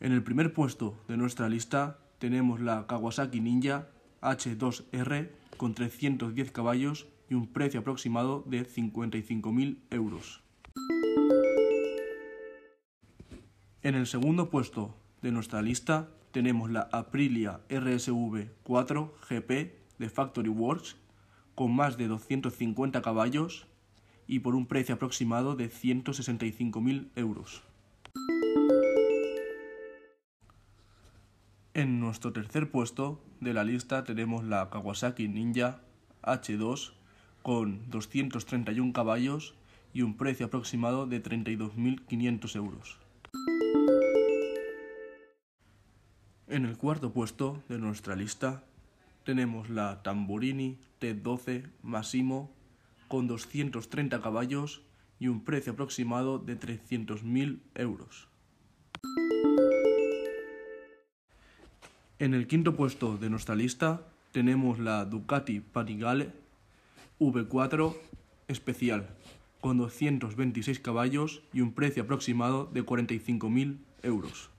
En el primer puesto de nuestra lista tenemos la Kawasaki Ninja H2R con 310 caballos y un precio aproximado de 55.000 euros. En el segundo puesto de nuestra lista tenemos la Aprilia RSV 4 GP de Factory Works con más de 250 caballos y por un precio aproximado de 165.000 euros. En nuestro tercer puesto de la lista tenemos la Kawasaki Ninja H2 con 231 caballos y un precio aproximado de 32.500 euros. En el cuarto puesto de nuestra lista tenemos la Tamburini T12 Massimo con 230 caballos y un precio aproximado de 300.000 euros. En el quinto puesto de nuestra lista tenemos la Ducati Panigale V4 especial con 226 caballos y un precio aproximado de 45.000 euros.